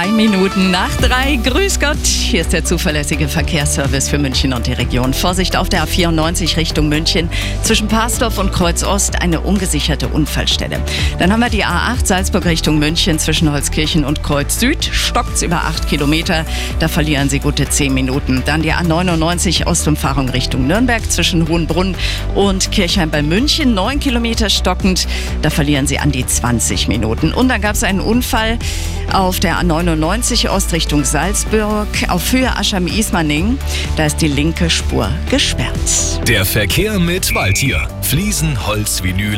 Drei Minuten nach drei. Grüß Gott. Hier ist der zuverlässige Verkehrsservice für München und die Region. Vorsicht auf der A94 Richtung München. Zwischen Parsdorf und Kreuz Ost eine ungesicherte Unfallstelle. Dann haben wir die A8 Salzburg Richtung München zwischen Holzkirchen und Kreuz Süd. Stockt's über acht Kilometer. Da verlieren Sie gute zehn Minuten. Dann die A99 Ostumfahrung Richtung Nürnberg zwischen Hohenbrunn und Kirchheim bei München. Neun Kilometer stockend. Da verlieren Sie an die 20 Minuten. Und dann gab es einen Unfall auf der A99 Ost Richtung Salzburg auf Höhe Aschheim-Ismaning. Da ist die linke Spur gesperrt. Der Verkehr mit Waldtier. Fliesen, Holz, Vinyl